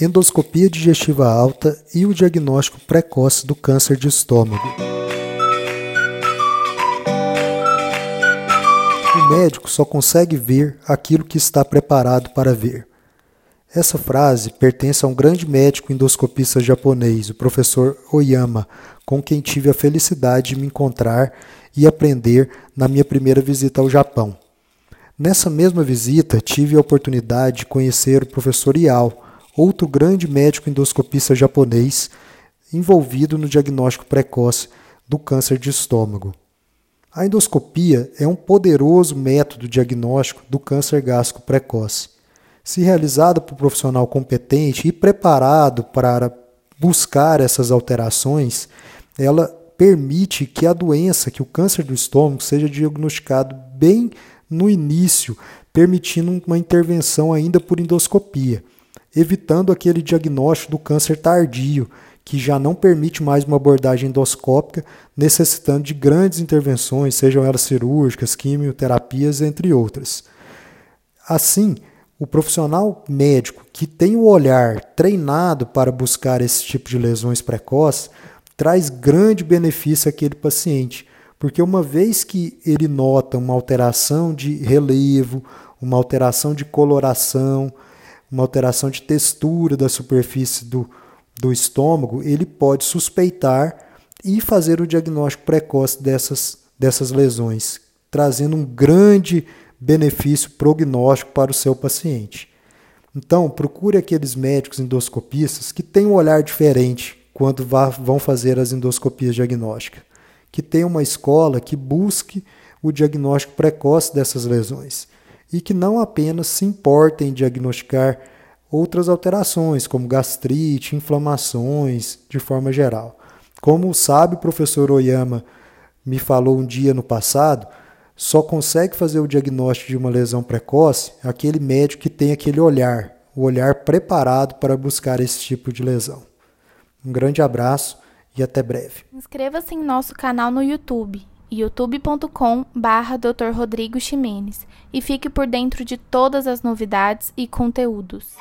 endoscopia digestiva alta e o diagnóstico precoce do câncer de estômago. O médico só consegue ver aquilo que está preparado para ver. Essa frase pertence a um grande médico endoscopista japonês, o professor Oyama, com quem tive a felicidade de me encontrar e aprender na minha primeira visita ao Japão. Nessa mesma visita, tive a oportunidade de conhecer o professor Iao, outro grande médico endoscopista japonês envolvido no diagnóstico precoce do câncer de estômago. A endoscopia é um poderoso método diagnóstico do câncer gástrico precoce. Se realizada por um profissional competente e preparado para buscar essas alterações, ela permite que a doença, que o câncer do estômago, seja diagnosticado bem no início, permitindo uma intervenção ainda por endoscopia evitando aquele diagnóstico do câncer tardio, que já não permite mais uma abordagem endoscópica, necessitando de grandes intervenções, sejam elas cirúrgicas, quimioterapias, entre outras. Assim, o profissional médico que tem o olhar treinado para buscar esse tipo de lesões precoces traz grande benefício àquele paciente, porque uma vez que ele nota uma alteração de relevo, uma alteração de coloração, uma alteração de textura da superfície do, do estômago, ele pode suspeitar e fazer o diagnóstico precoce dessas, dessas lesões, trazendo um grande benefício prognóstico para o seu paciente. Então, procure aqueles médicos endoscopistas que têm um olhar diferente quando vão fazer as endoscopias diagnósticas, que tenham uma escola que busque o diagnóstico precoce dessas lesões e que não apenas se importem em diagnosticar outras alterações, como gastrite, inflamações, de forma geral. Como sabe o professor Oyama me falou um dia no passado, só consegue fazer o diagnóstico de uma lesão precoce aquele médico que tem aquele olhar, o olhar preparado para buscar esse tipo de lesão. Um grande abraço e até breve. Inscreva-se em nosso canal no YouTube youtube.com barra Dr. Rodrigo Ximenes e fique por dentro de todas as novidades e conteúdos.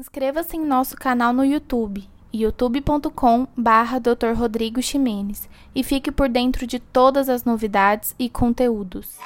Inscreva-se em nosso canal no YouTube, youtube.com/barra Dr. Rodrigo Ximenes, e fique por dentro de todas as novidades e conteúdos.